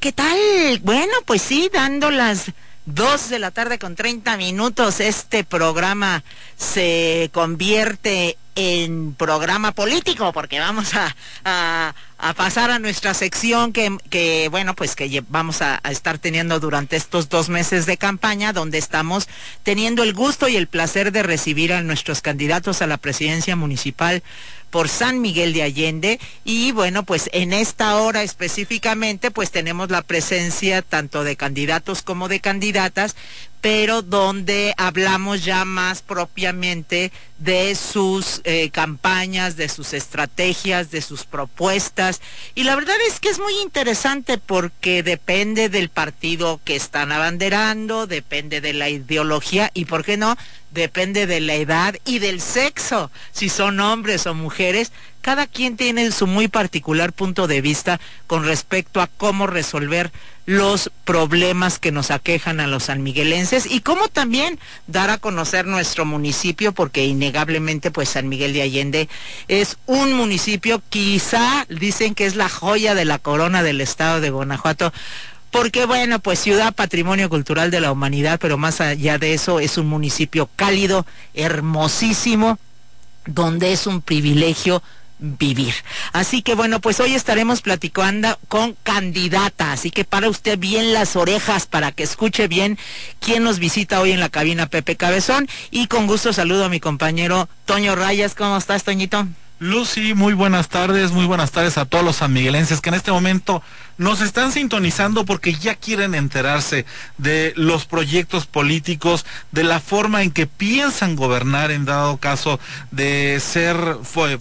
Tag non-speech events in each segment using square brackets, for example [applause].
¿qué tal? Bueno, pues sí, dando las dos de la tarde con 30 minutos, este programa se convierte en programa político, porque vamos a, pasar a nuestra sección que, bueno, pues que vamos a, estar teniendo durante estos dos meses de campaña, donde estamos teniendo el gusto y el placer de recibir a nuestros candidatos a la presidencia municipal por San Miguel de Allende. Y bueno, pues en esta hora específicamente pues tenemos la presencia tanto de candidatos como de candidatas, pero donde hablamos ya más propiamente de sus eh, campañas, de sus estrategias, de sus propuestas. Y la verdad es que es muy interesante porque depende del partido que están abanderando, depende de la ideología y, ¿por qué no? Depende de la edad y del sexo, si son hombres o mujeres. Cada quien tiene su muy particular punto de vista con respecto a cómo resolver los problemas que nos aquejan a los sanmiguelenses y cómo también dar a conocer nuestro municipio porque innegablemente pues San Miguel de Allende es un municipio quizá dicen que es la joya de la corona del estado de Guanajuato porque bueno, pues ciudad patrimonio cultural de la humanidad, pero más allá de eso es un municipio cálido, hermosísimo, donde es un privilegio vivir. Así que bueno, pues hoy estaremos platicando con candidata, así que para usted bien las orejas para que escuche bien quién nos visita hoy en la cabina Pepe Cabezón y con gusto saludo a mi compañero Toño Rayas. ¿Cómo estás, Toñito? Lucy, muy buenas tardes, muy buenas tardes a todos los sanmiguelenses que en este momento nos están sintonizando porque ya quieren enterarse de los proyectos políticos, de la forma en que piensan gobernar en dado caso de ser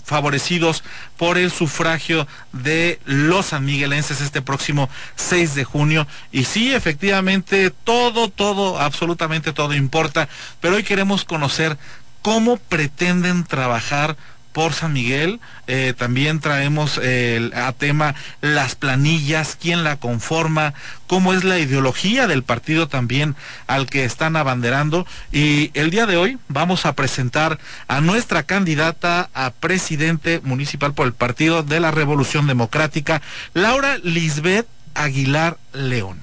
favorecidos por el sufragio de los sanmiguelenses este próximo 6 de junio. Y sí, efectivamente, todo, todo, absolutamente todo importa, pero hoy queremos conocer cómo pretenden trabajar por San Miguel. Eh, también traemos eh, a tema las planillas, quién la conforma, cómo es la ideología del partido también al que están abanderando. Y el día de hoy vamos a presentar a nuestra candidata a presidente municipal por el Partido de la Revolución Democrática, Laura Lisbeth Aguilar León.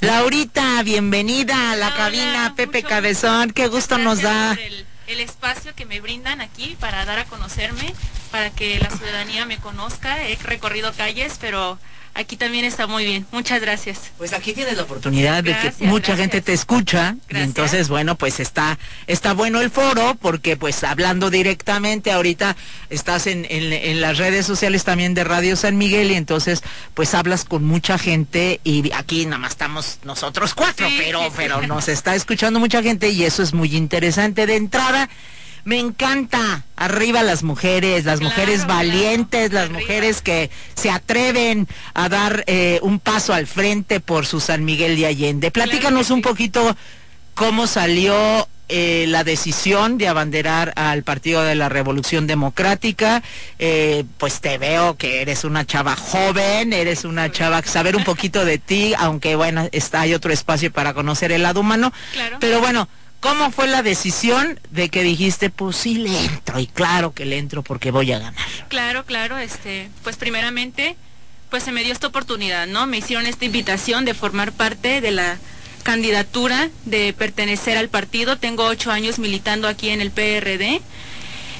Laurita, bienvenida a la cabina Pepe Cabezón, qué gusto nos da el espacio que me brindan aquí para dar a conocerme, para que la ciudadanía me conozca. He recorrido calles, pero aquí también está muy bien. Muchas gracias. Pues aquí tienes la oportunidad de que mucha gente te escucha. Y entonces, bueno, pues está, está bueno el foro porque pues hablando directamente, ahorita estás en, en, las redes sociales también de Radio San Miguel y entonces pues hablas con mucha gente y aquí nada más estamos nosotros cuatro, pero, pero nos está escuchando mucha gente y eso es muy interesante de entrada. Me encanta. Arriba las mujeres, las mujeres valientes, las mujeres que se atreven a dar eh, un paso al frente por su San Miguel de Allende. Platícanos un poquito cómo salió eh, la decisión de abanderar al Partido de la Revolución Democrática. Eh, pues te veo que eres una chava joven, eres una chava, saber un poquito de ti, aunque bueno, está, hay otro espacio para conocer el lado humano. Pero bueno, ¿Cómo fue la decisión de que dijiste, pues sí le entro? Y claro que le entro porque voy a ganar. Claro, claro, este, pues primeramente, pues se me dio esta oportunidad, ¿no? Me hicieron esta invitación de formar parte de la candidatura, de pertenecer al partido. Tengo ocho años militando aquí en el PRD.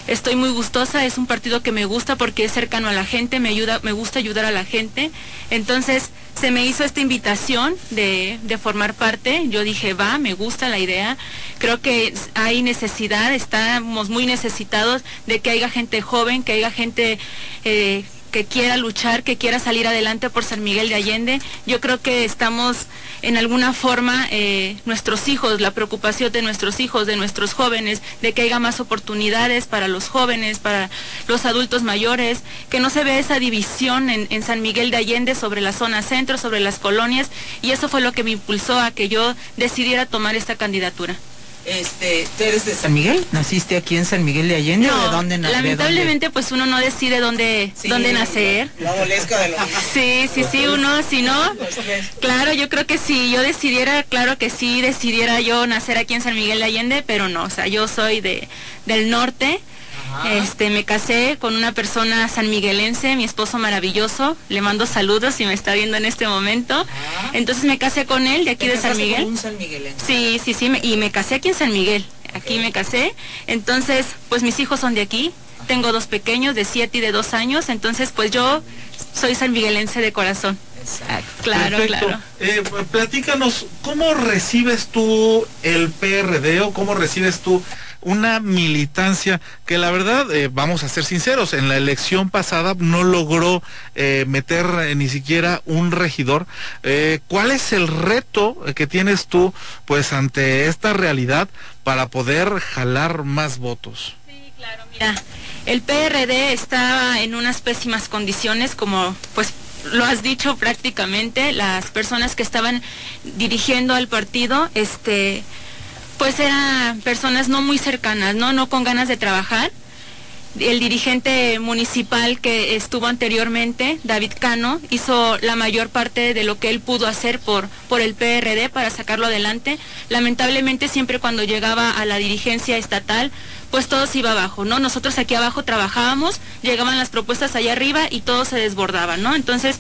Estoy muy gustosa, es un partido que me gusta porque es cercano a la gente, me ayuda, me gusta ayudar a la gente. Entonces, se me hizo esta invitación de, formar parte. Yo dije, va, me gusta la idea. Creo que hay necesidad, estamos muy necesitados de que haya gente joven, que haya gente eh, que quiera luchar, que quiera salir adelante por San Miguel de Allende. Yo creo que estamos en alguna forma, eh, nuestros hijos, la preocupación de nuestros hijos, de nuestros jóvenes, de que haya más oportunidades para los jóvenes, para los adultos mayores, que no se vea esa división en, en San Miguel de Allende sobre la zona centro, sobre las colonias, y eso fue lo que me impulsó a que yo decidiera tomar esta candidaita. Este, ¿tú eres de San Miguel? ¿Naciste aquí en San Miguel de Allende no, o de dónde naciste? Lamentablemente, pues uno no decide dónde, dónde nacer. La molesca de los... [laughs] Sí, sí, sí, uno, si no, claro, yo creo que si yo decidiera, claro que sí, decidiera yo nacer aquí en San Miguel de Allende, pero no, o sea, yo soy de, del norte. Este, me casé con una persona sanmiguelense, mi esposo maravilloso. Le mando saludos si me está viendo en este momento. Entonces me casé con él de aquí de San Miguel. un sanmiguelense? Sí, sí, sí, me- y me casé aquí en San Miguel. Aquí me casé. Entonces, pues mis hijos son de aquí. Tengo dos pequeños de siete y de dos años. Entonces, pues yo soy sanmiguelense de corazón. Exacto. Claro, Perfecto. claro. Eh, platícanos, ¿cómo recibes tú el PRD o cómo recibes tú una militancia que la verdad, eh, vamos a ser sinceros, en la elección pasada no logró eh, meter eh, ni siquiera un regidor? ¿Cuál es el reto que tienes tú pues ante esta realidad para poder jalar más votos? Sí, claro, mira, el PRD está en unas pésimas condiciones, como pues lo has dicho prácticamente, las personas que estaban dirigiendo al partido, este, pues eran personas no muy cercanas, no, no con ganas de trabajar. El dirigente municipal que estuvo anteriormente, David Cano, hizo la mayor parte de lo que él pudo hacer por, por el PRD para sacarlo adelante. Lamentablemente siempre cuando llegaba a la dirigencia estatal, pues todo se iba abajo, ¿no? Nosotros aquí abajo trabajábamos, llegaban las propuestas allá arriba y todo se desbordaba, ¿no? Entonces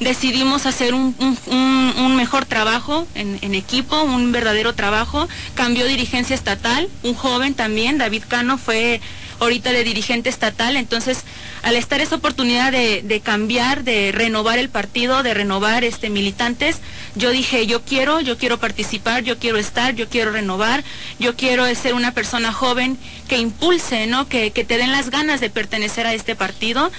decidimos hacer un, un- mejor trabajo en equipo, un verdadero trabajo. Cambió dirigencia estatal, un joven también, David Cano, fue ahorita de dirigente estatal, entonces al estar esa oportunidad de, de cambiar, de renovar el partido, de renovar este militantes, yo dije, yo quiero, yo quiero participar, yo quiero estar, yo quiero renovar, yo quiero ser una persona joven que impulse, ¿no? Que, que te den las ganas de pertenecer a este partido.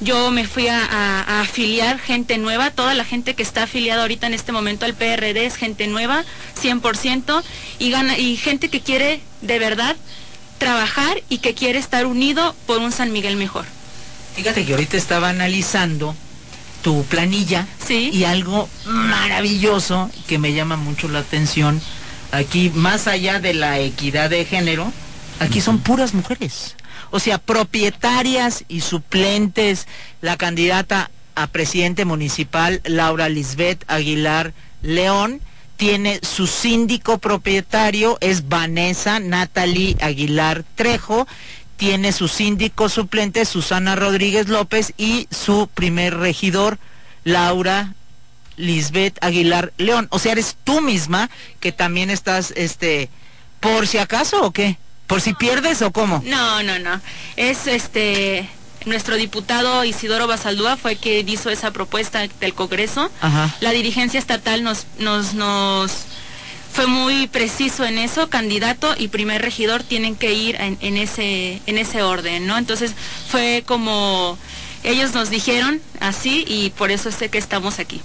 Yo me fui a, afiliar gente nueva, toda la gente que está afiliada ahorita en este momento al PRD es gente nueva, 100%, y, gana, y gente que quiere de verdad trabajar y que quiere estar unido por un San Miguel mejor. Fíjate que ahorita estaba analizando tu planilla Sí. y algo maravilloso que me llama mucho la atención. Aquí, más allá de la equidad de género, aquí son puras mujeres. O sea, propietarias y suplentes. La candidata a presidente municipal, Laura Lisbeth Aguilar León, tiene su síndico propietario, es Vanessa Natalie Aguilar Trejo, tiene su síndico suplente, Susana Rodríguez López, y su primer regidor, Laura Lisbeth Aguilar León. O sea, eres tú misma que también estás, este, por si acaso o qué? ¿Por si pierdes o cómo? No, no, no. Es este nuestro diputado Isidoro Basaldúa fue quien hizo esa propuesta del Congreso. Ajá. La dirigencia estatal nos, nos, nos fue muy preciso en eso, candidato y primer regidor tienen que ir en, en ese, en ese orden, ¿no? Entonces fue como ellos nos dijeron así y por eso sé que estamos aquí.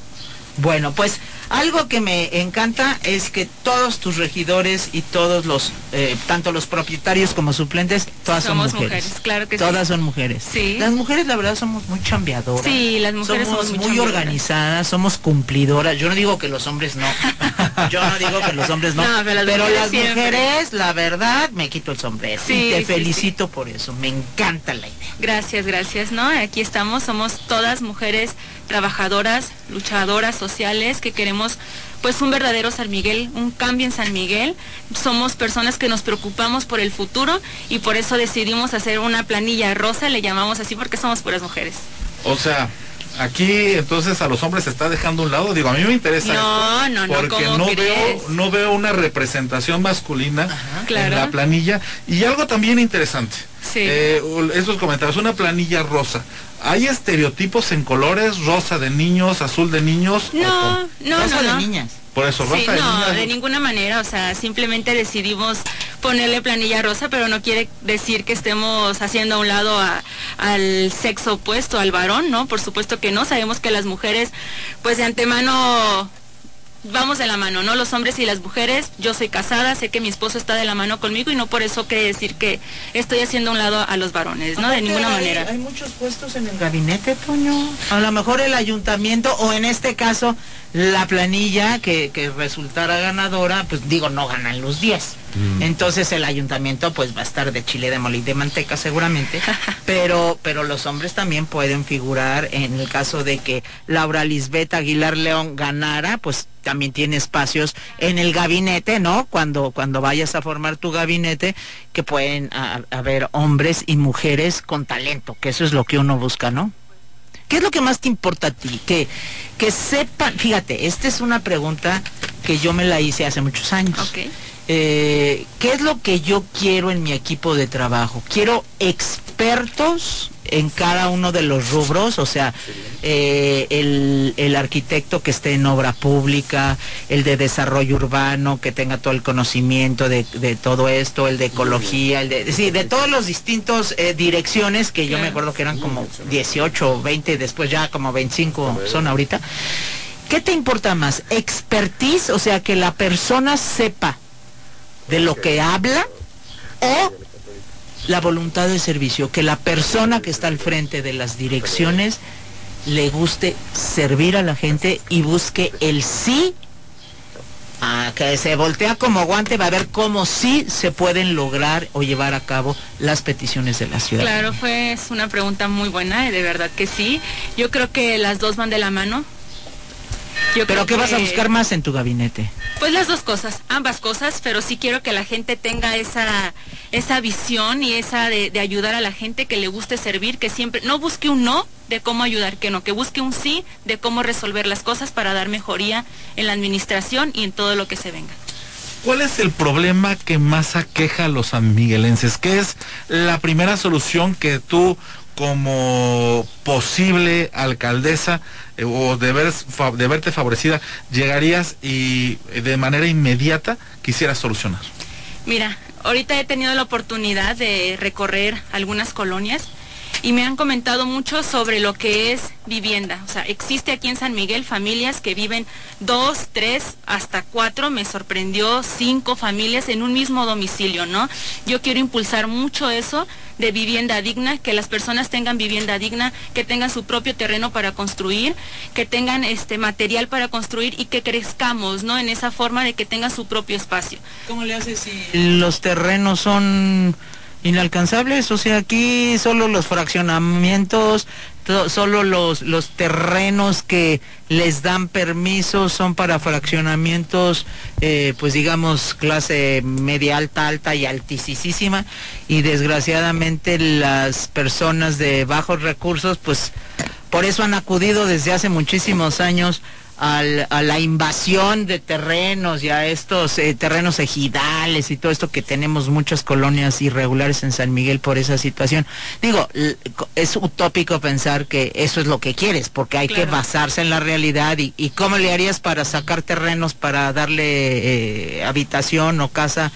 Bueno, pues algo que me encanta es que todos tus regidores y todos los, eh, tanto los propietarios como suplentes, todas Somos son mujeres. mujeres, claro que sí. todas son mujeres. Sí. Las mujeres, la verdad, somos muy chambeadoras. Sí, las mujeres somos muy muy organizadas, somos cumplidoras. Yo no digo que los hombres no. [laughs] Yo no digo que los hombres no. No, pero las mujeres las mujeres, la verdad, me quito el sombrero. Sí, y te felicito por eso. Me encanta la idea. Gracias, gracias, ¿no? Aquí estamos, somos todas mujeres trabajadoras, luchadoras sociales que queremos pues un verdadero San Miguel, un cambio en San Miguel. Somos personas que nos preocupamos por el futuro y por eso decidimos hacer una planilla rosa, le llamamos así porque somos puras mujeres. O sea, aquí entonces a los hombres se está dejando a un lado. Digo, a mí me interesa No, esto, no, no, porque ¿cómo no crees? veo no veo una representación masculina en Claro. la planilla y algo también interesante. Sí. Eh, esos comentarios, una planilla rosa. ¿Hay estereotipos en colores? Rosa de niños, azul de niños. o No, cómo? no, Rosa no, de no. niñas. Por eso, rosa Sí, de no, niñas. de ninguna manera, o sea, simplemente decidimos ponerle planilla rosa, pero no quiere decir que estemos haciendo a un lado a- al sexo opuesto, al varón, ¿no? Por supuesto que no, sabemos que las mujeres, pues de antemano vamos de la mano, ¿no? Los hombres y las mujeres, yo soy casada, sé que mi esposo está de la mano conmigo y no por eso quiere decir que estoy haciendo a un lado a los varones, ¿no? De ninguna hay- manera. Hay muchos puestos en el gabinete, Toño. A lo mejor el ayuntamiento, o en este caso, la planilla que, que resultara ganadora, pues digo, no ganan los 10. Entonces el ayuntamiento pues va a estar de chile de mole y de manteca seguramente, [laughs] pero pero los hombres también pueden figurar en el caso de que Laura Lisbeth Aguilar León ganara, pues también tiene espacios en el gabinete, ¿no? Cuando, cuando vayas a formar tu gabinete, que pueden haber hombres y mujeres con talento, que eso es lo que uno busca, ¿no? ¿Qué es lo que más te importa a ti? Que, que sepan, fíjate, esta es una pregunta que yo me la hice hace muchos años. Eh, ¿Qué es lo que yo quiero en mi equipo de trabajo? Quiero expertos en cada uno de los rubros, o sea, eh, el, arquitecto que esté en obra pública, el de desarrollo urbano, que tenga todo el conocimiento de, todo esto, el de ecología, el de, sí, de todos los distintos eh, direcciones, que yo me acuerdo que eran como 18, 20, después ya como 25 son ahorita. ¿Qué te importa más? ¿Expertise? O sea, que la persona sepa de lo que habla o la voluntad de servicio, que la persona que está al frente de las direcciones le guste servir a la gente y busque el sí, a que se voltea como guante, va a ver cómo sí se pueden lograr o llevar a cabo las peticiones de la ciudad. Claro, fue una pregunta muy buena, de verdad que sí. Yo creo que las dos van de la mano. ¿Pero qué vas a buscar más en tu gabinete? Pues las dos cosas, ambas cosas, pero sí quiero que la gente tenga esa, esa visión y esa de, ayudar a la gente que le guste servir, que siempre no busque un no de cómo ayudar, que no, que busque un sí de cómo resolver las cosas para dar mejoría en la administración y en todo lo que se venga. ¿Cuál es el problema que más aqueja a los sanmiguelenses? ¿Qué es la primera solución que tú como posible alcaldesa eh, o de, de verte favorecida llegarías y eh, de manera inmediata quisieras solucionar? Mira, ahorita he tenido la oportunidad de recorrer algunas colonias y me han comentado mucho sobre lo que es vivienda. O sea, existe aquí en San Miguel familias que viven dos, tres, hasta cuatro. Me sorprendió cinco familias en un mismo domicilio, ¿no? Yo quiero impulsar mucho eso de vivienda digna, que las personas tengan vivienda digna, que tengan su propio terreno para construir, que tengan este material para construir y que crezcamos, ¿no? En esa forma de que tengan su propio espacio. ¿Cómo le haces si los terrenos son inalcanzables. O sea, aquí solo los fraccionamientos, solo los, los terrenos que les dan permiso son para fraccionamientos, eh, pues digamos, clase media alta, alta y altísima. Y desgraciadamente las personas de bajos recursos, pues por eso han acudido desde hace muchísimos años a la invasión de terrenos y a estos eh, terrenos ejidales y todo esto que tenemos muchas colonias irregulares en San Miguel por esa situación. Digo, es utópico pensar que eso es lo que quieres, porque hay que basarse en la realidad y, y, cómo le harías para sacar terrenos para darle eh, habitación o casa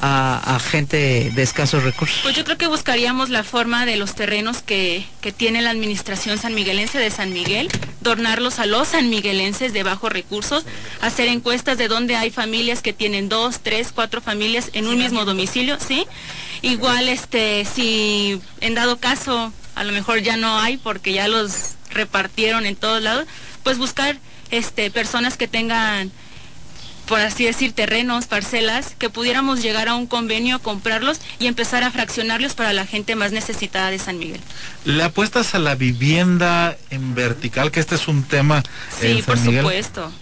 a, gente de escasos recursos? Pues yo creo que buscaríamos la forma de los terrenos que, tiene la administración sanmiguelense de San Miguel, donarlos a los sanmiguelenses de bajos recursos, hacer encuestas de dónde hay familias que tienen dos, tres, cuatro familias en un mismo domicilio, ¿sí? Igual, este, si en dado caso a lo mejor ya no hay porque ya los repartieron en todos lados, pues buscar este, personas que tengan por así decir, terrenos, parcelas, que pudiéramos llegar a un convenio, comprarlos y empezar a fraccionarlos para la gente más necesitada de San Miguel. ¿Le apuestas a la vivienda en vertical, que este es un tema sí, por supuesto.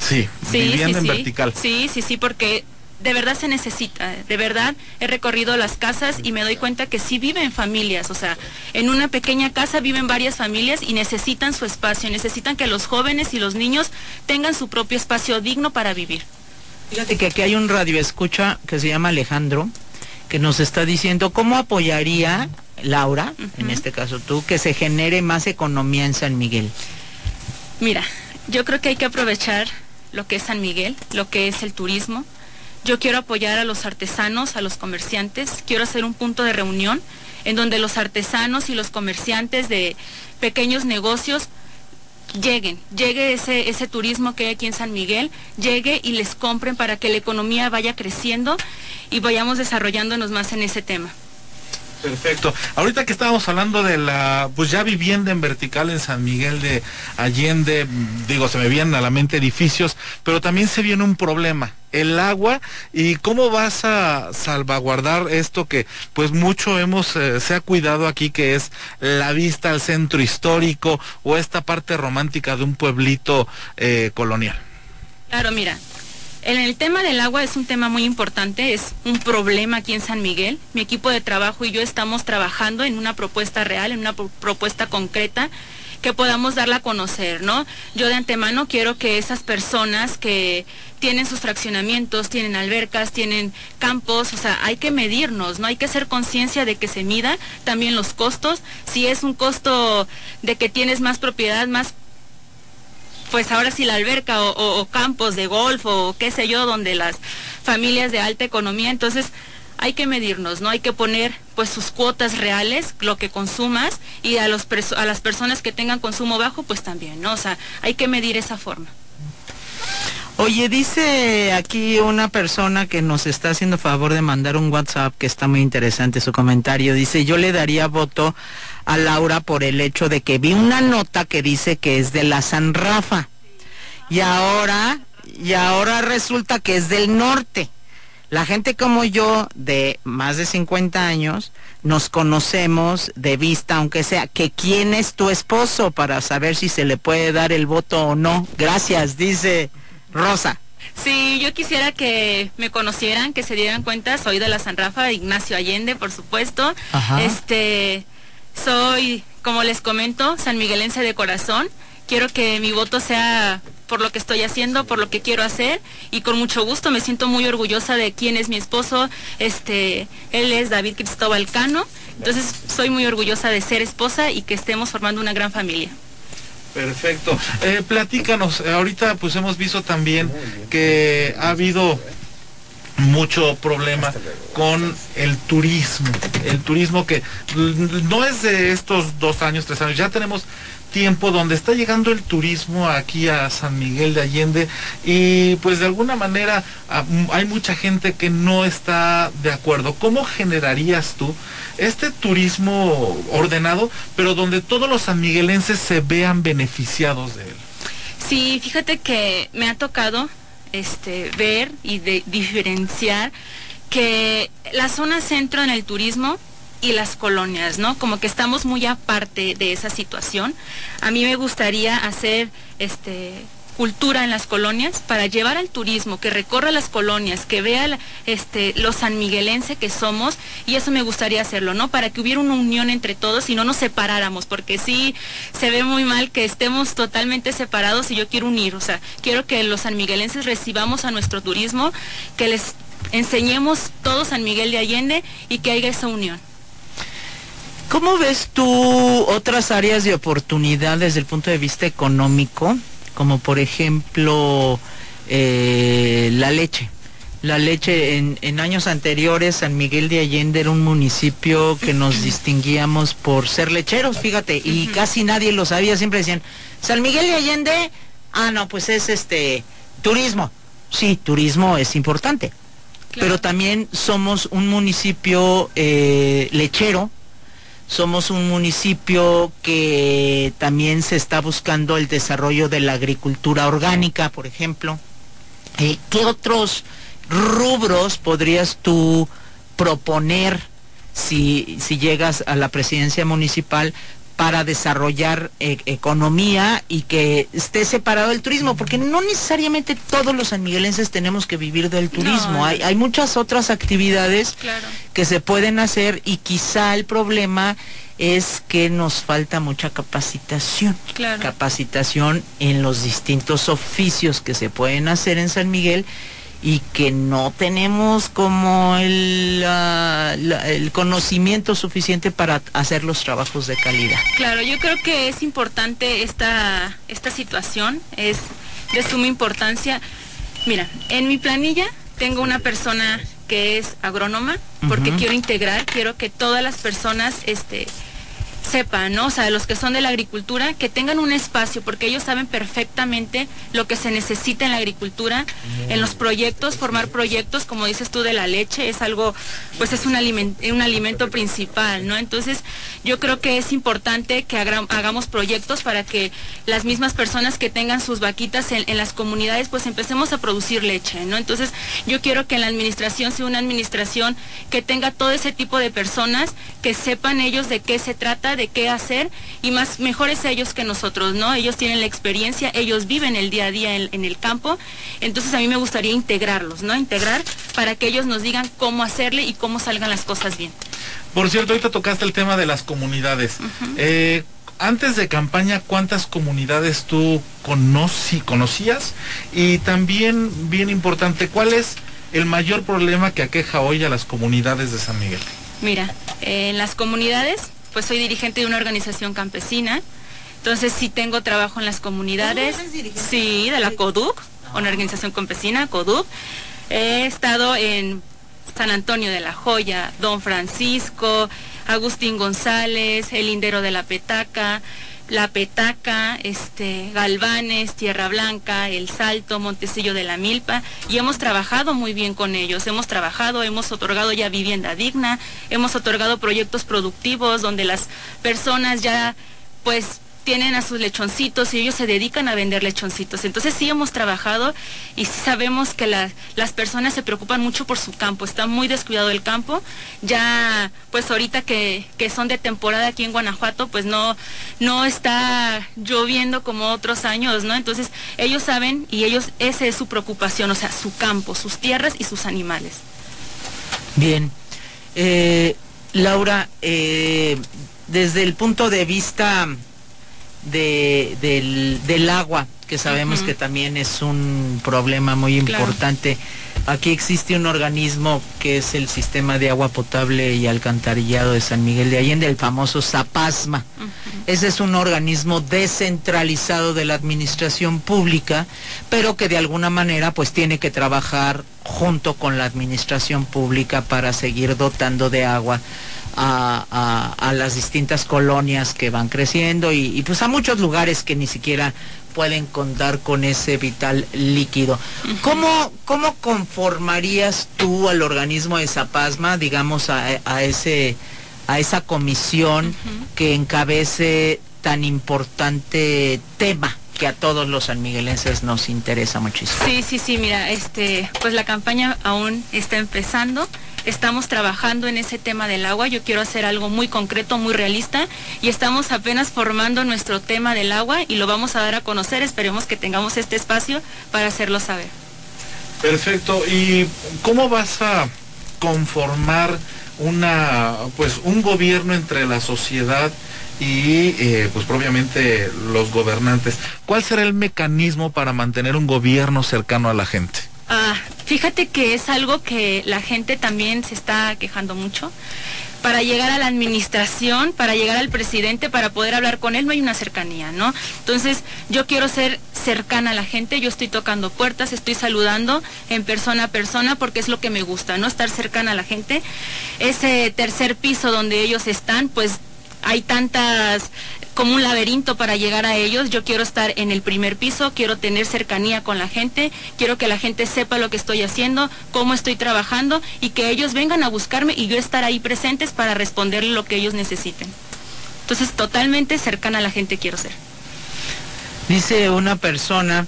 Sí, vivienda en vertical. Sí, sí, sí, porque de verdad se necesita, de verdad he recorrido las casas y me doy cuenta que sí viven familias, o sea, en una pequeña casa viven varias familias y necesitan su espacio, necesitan que los jóvenes y los niños tengan su propio espacio digno para vivir. Fíjate que aquí hay un radio escucha que se llama Alejandro, que nos está diciendo cómo apoyaría Laura, en este caso tú, que se genere más economía en San Miguel. Mira, yo creo que hay que aprovechar lo que es San Miguel, lo que es el turismo, yo quiero apoyar a los artesanos, a los comerciantes, quiero hacer un punto de reunión en donde los artesanos y los comerciantes de pequeños negocios lleguen, llegue ese, ese turismo que hay aquí en San Miguel, llegue y les compren para que la economía vaya creciendo y vayamos desarrollándonos más en ese tema. Perfecto. Ahorita que estábamos hablando de la, pues ya vivienda en vertical en San Miguel de Allende, digo, se me vienen a la mente edificios, pero también se viene un problema, el agua y cómo vas a salvaguardar esto que pues mucho hemos, eh, se ha cuidado aquí, que es la vista al centro histórico o esta parte romántica de un pueblito eh, colonial. Claro, mira, en el tema del agua es un tema muy importante, es un problema aquí en San Miguel. Mi equipo de trabajo y yo estamos trabajando en una propuesta real, en una propuesta concreta que podamos darla a conocer, ¿no? Yo de antemano quiero que esas personas que tienen sus fraccionamientos, tienen albercas, tienen campos, o sea, hay que medirnos, ¿no? Hay que hacer conciencia de que se mida también los costos. Si es un costo de que tienes más propiedad, más pues ahora sí la alberca o, campos de golf o qué sé yo, donde las familias de alta economía, entonces hay que medirnos, ¿no? Hay que poner pues sus cuotas reales, lo que consumas, y a, los a las personas que tengan consumo bajo, pues también, ¿no? O sea, hay que medir esa forma. Oye, dice aquí una persona que nos está haciendo favor de mandar un WhatsApp que está muy interesante su comentario. Dice, yo le daría voto a Laura por el hecho de que vi una nota que dice que es de la San Rafa. Y ahora, y ahora resulta que es del norte. La gente como yo, de más de 50 años, nos conocemos de vista, aunque sea, que quién es tu esposo para saber si se le puede dar el voto o no. Gracias, dice Rosa. Sí, yo quisiera que me conocieran, que se dieran cuenta, soy de la San Rafa, Ignacio Allende, por supuesto. Este, soy, como les comento, san miguelense de corazón. Quiero que mi voto sea por lo que estoy haciendo, por lo que quiero hacer y con mucho gusto me siento muy orgullosa de quién es mi esposo. Este, él es David Cristóbal Cano. Entonces, soy muy orgullosa de ser esposa y que estemos formando una gran familia. Perfecto. Eh, platícanos, ahorita pues hemos visto también que ha habido mucho problema con el turismo. El turismo que no es de estos dos años, tres años, ya tenemos tiempo donde está llegando el turismo aquí a San Miguel de Allende y pues de alguna manera ah, hay mucha gente que no está de acuerdo. ¿Cómo generarías tú este turismo ordenado, pero donde todos los sanmiguelenses se vean beneficiados de él? Sí, fíjate que me ha tocado este, ver y diferenciar que la zona centro en el turismo y las colonias, ¿no? Como que estamos muy aparte de esa situación. A mí me gustaría hacer este cultura en las colonias para llevar al turismo, que recorra las colonias, que vea este, los sanmiguelense que somos, y eso me gustaría hacerlo, ¿no? Para que hubiera una unión entre todos y no nos separáramos, porque sí se ve muy mal que estemos totalmente separados y yo quiero unir, o sea, quiero que los sanmiguelenses recibamos a nuestro turismo, que les enseñemos todo San Miguel de Allende y que haya esa unión. ¿Cómo ves tú otras áreas de oportunidad desde el punto de vista económico? Como por ejemplo eh, la leche. La leche en, años anteriores San Miguel de Allende era un municipio que nos distinguíamos por ser lecheros, fíjate, y casi nadie lo sabía, siempre decían, San Miguel de Allende, ah no, pues es este turismo. Sí, turismo es importante, pero también somos un municipio eh, lechero, somos un municipio que también se está buscando el desarrollo de la agricultura orgánica, por ejemplo. Eh, ¿Qué otros rubros podrías tú proponer si, si llegas a la presidencia municipal para desarrollar eh, economía y que esté separado el turismo, porque no necesariamente todos los sanmiguelenses tenemos que vivir del turismo, hay, hay, muchas otras actividades que se pueden hacer y quizá el problema es que nos falta mucha capacitación, capacitación en los distintos oficios que se pueden hacer en San Miguel y que no tenemos como el, el conocimiento suficiente para hacer los trabajos de calidad. Claro, yo creo que es importante esta, esta situación, es de suma importancia. Mira, en mi planilla tengo una persona que es agrónoma, porque quiero integrar, quiero que todas las personas este, sepan, ¿no? O sea, los que son de la agricultura, que tengan un espacio, porque ellos saben perfectamente lo que se necesita en la agricultura, en los proyectos, formar proyectos, como dices tú, de la leche, es algo, pues es un, un alimento principal, ¿no? Entonces, yo creo que es importante que hagamos proyectos para que las mismas personas que tengan sus vaquitas en, en las comunidades, pues empecemos a producir leche, ¿no? Entonces, yo quiero que la administración sea una administración que tenga todo ese tipo de personas, que sepan ellos de qué se trata, de de qué hacer y más mejores ellos que nosotros, ¿no? Ellos tienen la experiencia, ellos viven el día a día en, el campo, entonces a mí me gustaría integrarlos, ¿no? Integrar para que ellos nos digan cómo hacerle y cómo salgan las cosas bien. Por cierto, ahorita tocaste el tema de las comunidades. Eh, antes de campaña, ¿cuántas comunidades tú conocí, conocías? Y también, bien importante, ¿cuál es el mayor problema que aqueja hoy a las comunidades de San Miguel? Mira, en las comunidades, pues soy dirigente de una organización campesina, entonces sí tengo trabajo en las comunidades. Sí, de la CODUC, una organización campesina, CODUC. He estado en San Antonio de la Joya, Don Francisco, Agustín González, El Lindero de la Petaca, La Petaca, este, Galvanes, Tierra Blanca, El Salto, Montecillo de la Milpa, y hemos trabajado muy bien con ellos. Hemos trabajado, hemos otorgado ya vivienda digna, hemos otorgado proyectos productivos donde las personas ya pues tienen a sus lechoncitos y ellos se dedican a vender lechoncitos. Entonces sí hemos trabajado y sabemos que las personas se preocupan mucho por su campo, está muy descuidado el campo. Ya pues ahorita que, son de temporada aquí en Guanajuato, pues no, no está lloviendo como otros años, ¿no? Entonces ellos saben y ellos, esa es su preocupación, o sea, su campo, sus tierras y sus animales. Bien. Eh, Laura, eh, desde el punto de vista de, del, del agua, que sabemos que también es un problema muy importante. Aquí existe un organismo que es el Sistema de Agua Potable y Alcantarillado de San Miguel de Allende, el famoso ZAPASMA. Ese es un organismo descentralizado de la administración pública, pero que de alguna manera pues tiene que trabajar junto con la administración pública para seguir dotando de agua a, las distintas colonias que van creciendo y, pues a muchos lugares que ni siquiera pueden contar con ese vital líquido. ¿Cómo, cómo conformarías tú al organismo de Zapasma, digamos, a, ese, a esa comisión que encabece tan importante tema? que a todos los sanmiguelenses nos interesa muchísimo. Sí, sí, sí, mira, este, pues la campaña aún está empezando estamos trabajando en ese tema del agua. Yo quiero hacer algo muy concreto, muy realista y estamos apenas formando nuestro tema del agua y lo vamos a dar a conocer. Esperemos que tengamos este espacio para hacerlo saber. Perfecto. ¿Y cómo vas a conformar una, pues, un gobierno entre la sociedad y eh, pues propiamente los gobernantes. ¿Cuál será el mecanismo para mantener un gobierno cercano a la gente? Ah, fíjate que es algo que la gente también se está quejando mucho. Para llegar a la administración, para llegar al presidente, para poder hablar con él, no hay una cercanía, ¿no? Entonces, yo quiero ser cercana a la gente, yo estoy tocando puertas, estoy saludando en persona a persona porque es lo que me gusta, ¿no? Estar cercana a la gente. Ese tercer piso donde ellos están, pues hay tantas como un laberinto para llegar a ellos. Yo quiero estar en el primer piso, quiero tener cercanía con la gente, quiero que la gente sepa lo que estoy haciendo, cómo estoy trabajando y que ellos vengan a buscarme y yo estar ahí presentes para responderle lo que ellos necesiten. Entonces, totalmente cercana a la gente quiero ser. Dice una persona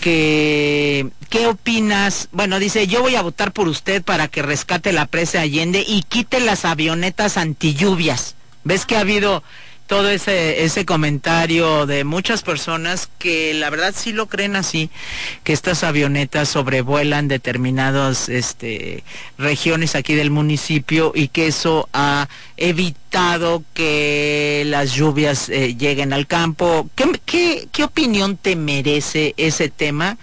que, ¿qué opinas? Bueno, dice, yo voy a votar por usted para que rescate la presa Allende y quite las avionetas antilluvias. ¿Ves que ha habido todo ese, ese comentario de muchas personas que la verdad sí lo creen así, que estas avionetas sobrevuelan determinadas este, regiones aquí del municipio y que eso ha evitado que las lluvias eh, lleguen al campo. ¿Qué, qué, qué opinión te merece ese tema?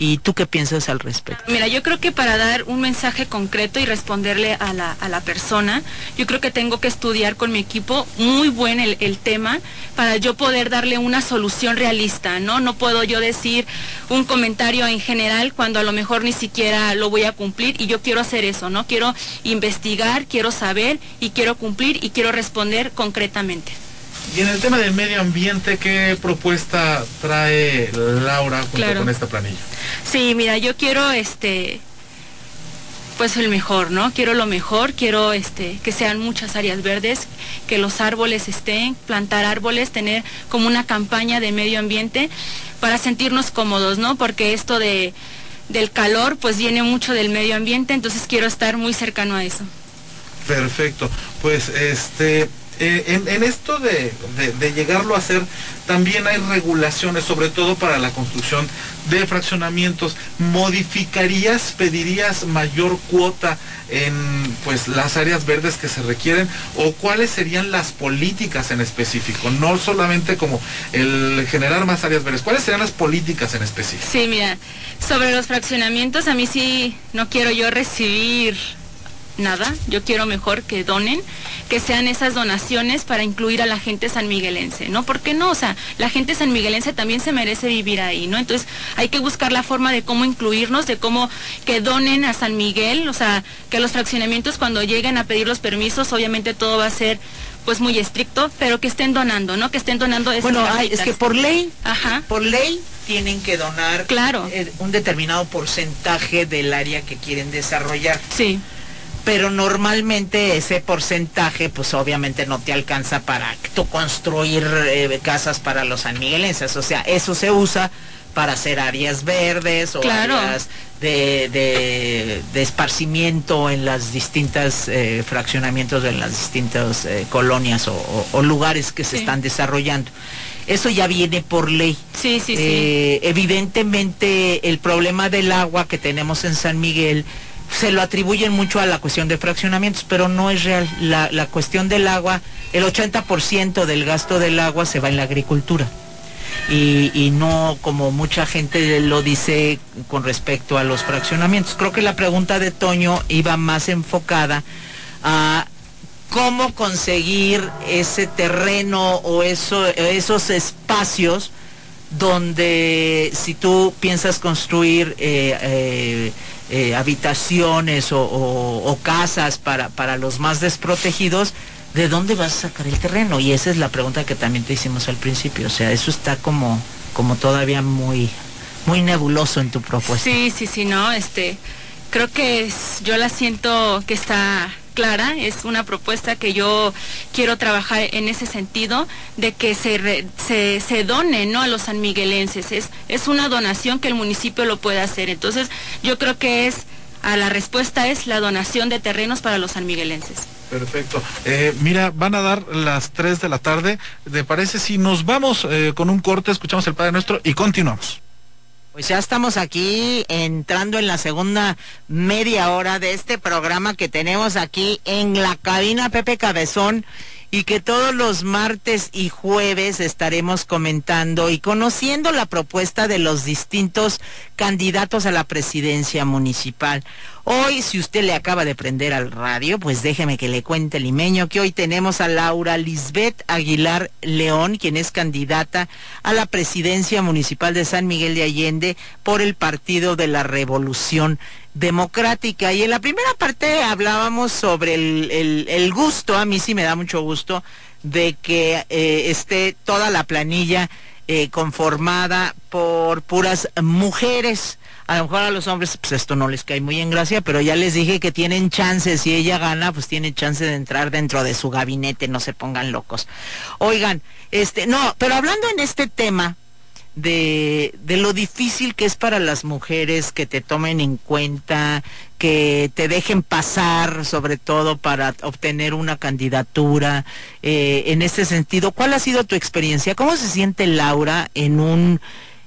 ¿Y tú qué piensas al respecto? Mira, yo creo que para dar un mensaje concreto y responderle a la, a la persona, yo creo que tengo que estudiar con mi equipo muy buen el, el, tema para yo poder darle una solución realista, ¿no? No puedo yo decir un comentario en general cuando a lo mejor ni siquiera lo voy a cumplir y yo quiero hacer eso, ¿no? Quiero investigar, quiero saber y quiero cumplir y quiero responder concretamente. Y en el tema del medio ambiente, ¿qué propuesta trae Laura junto con esta planilla? Sí, mira, yo quiero este pues el mejor, ¿no? Quiero lo mejor, quiero este que sean muchas áreas verdes, que los árboles estén, plantar árboles, tener como una campaña de medio ambiente para sentirnos cómodos, ¿no? Porque esto de del calor pues viene mucho del medio ambiente, entonces quiero estar muy cercano a eso. Perfecto. Pues este eh, en, esto de, llegarlo a hacer, también hay regulaciones, sobre todo para la construcción de fraccionamientos. ¿Modificarías, pedirías mayor cuota en pues las áreas verdes que se requieren? ¿O cuáles serían las políticas en específico? No solamente como el generar más áreas verdes, ¿cuáles serían las políticas en específico? Sí, mira, sobre los fraccionamientos, a mí sí no quiero yo recibir nada, yo quiero mejor que donen, que sean esas donaciones para incluir a la gente sanmiguelense, ¿no? ¿Por qué no? O sea, la gente sanmiguelense también se merece vivir ahí, ¿no? Entonces hay que buscar la forma de cómo incluirnos, de cómo que donen a San Miguel, o sea, que los fraccionamientos cuando lleguen a pedir los permisos, obviamente todo va a ser pues muy estricto, pero que estén donando, ¿no? Que estén donando esas Bueno, es que por ley, Ajá. por ley tienen que donar claro. Eh, un determinado porcentaje del área que quieren desarrollar. Sí pero normalmente ese porcentaje pues obviamente no te alcanza para tú construir eh, casas para los sanmiguelenses, o sea, eso se usa para hacer áreas verdes o áreas de, esparcimiento en las distintas eh, fraccionamientos de las distintas eh, colonias o, lugares que se están desarrollando. Eso ya viene por ley. Sí, sí, sí. Evidentemente el problema del agua que tenemos en San Miguel se lo atribuyen mucho a la cuestión de fraccionamientos, pero no es real. La, la cuestión del agua, el 80% del gasto del agua se va en la agricultura. Y, y, no como mucha gente lo dice con respecto a los fraccionamientos. Creo que la pregunta de Toño iba más enfocada a cómo conseguir ese terreno o eso, esos espacios donde si tú piensas construir eh, eh, eh, habitaciones o, casas para, para los más desprotegidos, ¿de dónde vas a sacar el terreno? Y esa es la pregunta que también te hicimos al principio. O sea, eso está como, como todavía muy, muy nebuloso en tu propuesta. Sí, sí, sí, no, este, creo que yo la siento que está clara, es una propuesta que yo quiero trabajar en ese sentido, de que se, se, se, done ¿no? a los sanmiguelenses. Es, es una donación que el municipio lo puede hacer. Entonces, yo creo que es, a la respuesta es la donación de terrenos para los sanmiguelenses. Perfecto. Eh, mira, van a dar las 3 de la tarde. ¿Te parece si nos vamos eh, con un corte, escuchamos el Padre Nuestro y continuamos? Pues ya estamos aquí entrando en la segunda media hora de este programa que tenemos aquí en la cabina Pepe Cabezón y que todos los martes y jueves estaremos comentando y conociendo la propuesta de los distintos candidatos a la presidencia municipal. Hoy, si usted le acaba de prender al radio, pues déjeme que le cuente limeño que hoy tenemos a Laura Lisbeth Aguilar León, quien es candidata a la presidencia municipal de San Miguel de Allende por el Partido de la Revolución democrática. Y en la primera parte hablábamos sobre el, gusto, a mí sí me da mucho gusto, de que eh, esté toda la planilla eh, conformada por puras mujeres. A lo mejor a los hombres, pues esto no les cae muy en gracia, pero ya les dije que tienen chances. Si ella gana, pues tiene chance de entrar dentro de su gabinete, no se pongan locos. Oigan, este, no, pero hablando en este tema, de, de, lo difícil que es para las mujeres que te tomen en cuenta, que te dejen pasar, sobre todo para obtener una candidatura. Eh, en ese sentido, ¿cuál ha sido tu experiencia? ¿Cómo se siente Laura en un,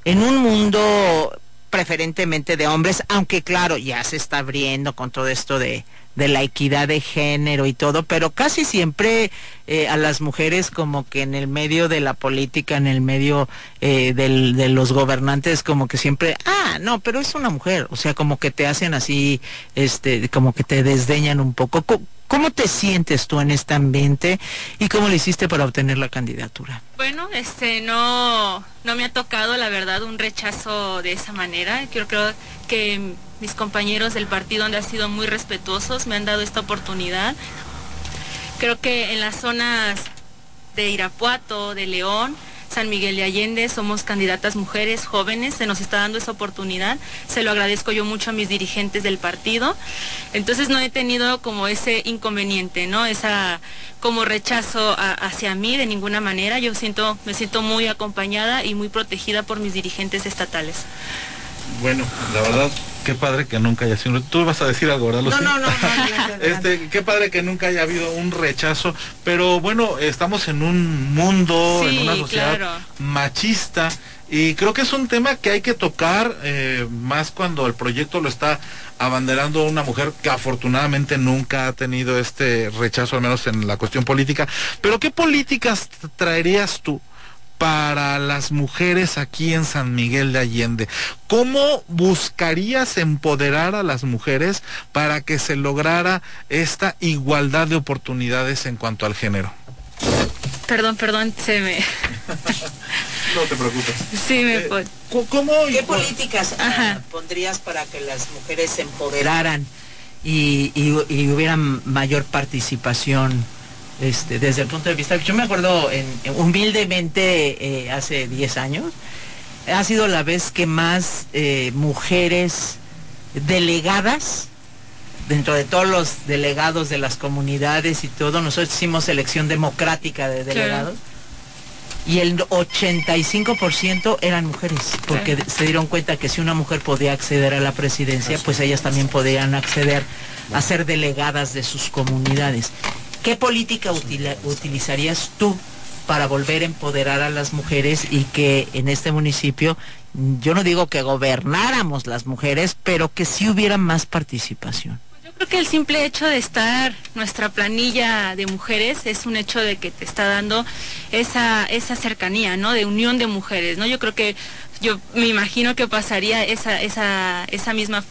en un mundo preferentemente de hombres, aunque claro, ya se está abriendo con todo esto de, de la equidad de género y todo, pero casi siempre eh, a las mujeres como que en el medio de la política, en el medio eh, del, de los gobernantes, como que siempre, ah, no, pero es una mujer, o sea, como que te hacen así, este, como que te desdeñan un poco. ¿Cómo te sientes tú en este ambiente y cómo le hiciste para obtener la candidatura? Bueno, este no no me ha tocado la verdad un rechazo de esa manera. Yo creo que mis compañeros del partido han sido muy respetuosos, me han dado esta oportunidad. Creo que en las zonas de Irapuato, de León, San Miguel de Allende, somos candidatas mujeres jóvenes, se nos está dando esa oportunidad, se lo agradezco yo mucho a mis dirigentes del partido, entonces no he tenido como ese inconveniente, ¿no? Esa como rechazo hacia mí de ninguna manera, yo siento, me siento muy acompañada y muy protegida por mis dirigentes estatales. Bueno, la verdad, qué padre que nunca haya sido. Tú vas a decir algo, ¿verdad? No, no, no, este, qué padre que nunca haya habido un rechazo. Pero bueno, estamos en un mundo, en una sociedad machista. Y creo que es un tema que hay que tocar eh, más cuando el proyecto lo está abanderando una mujer que afortunadamente nunca ha tenido este rechazo, al menos en la cuestión política. Pero ¿qué políticas traerías tú para las mujeres aquí en San Miguel de Allende. ¿Cómo buscarías empoderar a las mujeres para que se lograra esta igualdad de oportunidades en cuanto al género? Perdón, perdón, se me... [laughs] no te preocupes. Sí, me eh, ¿Cómo ¿Qué políticas pondrías para que las mujeres se empoderaran y, y, y hubieran mayor participación? Este, desde el punto de vista, yo me acuerdo en, humildemente eh, hace 10 años, ha sido la vez que más eh, mujeres delegadas, dentro de todos los delegados de las comunidades y todo, nosotros hicimos elección democrática de delegados. Y el 85% eran mujeres, porque se dieron cuenta que si una mujer podía acceder a la presidencia, pues ellas también podían acceder a ser delegadas de sus comunidades. ¿Qué política utilizarías tú para volver a empoderar a las mujeres y que en este municipio, yo no digo que gobernáramos las mujeres, pero que sí hubiera más participación? Yo creo que el simple hecho de estar nuestra planilla de mujeres es un hecho de que te está dando esa, esa cercanía, ¿no? De unión de mujeres, ¿no? Yo creo que yo me imagino que pasaría esa, esa, esa misma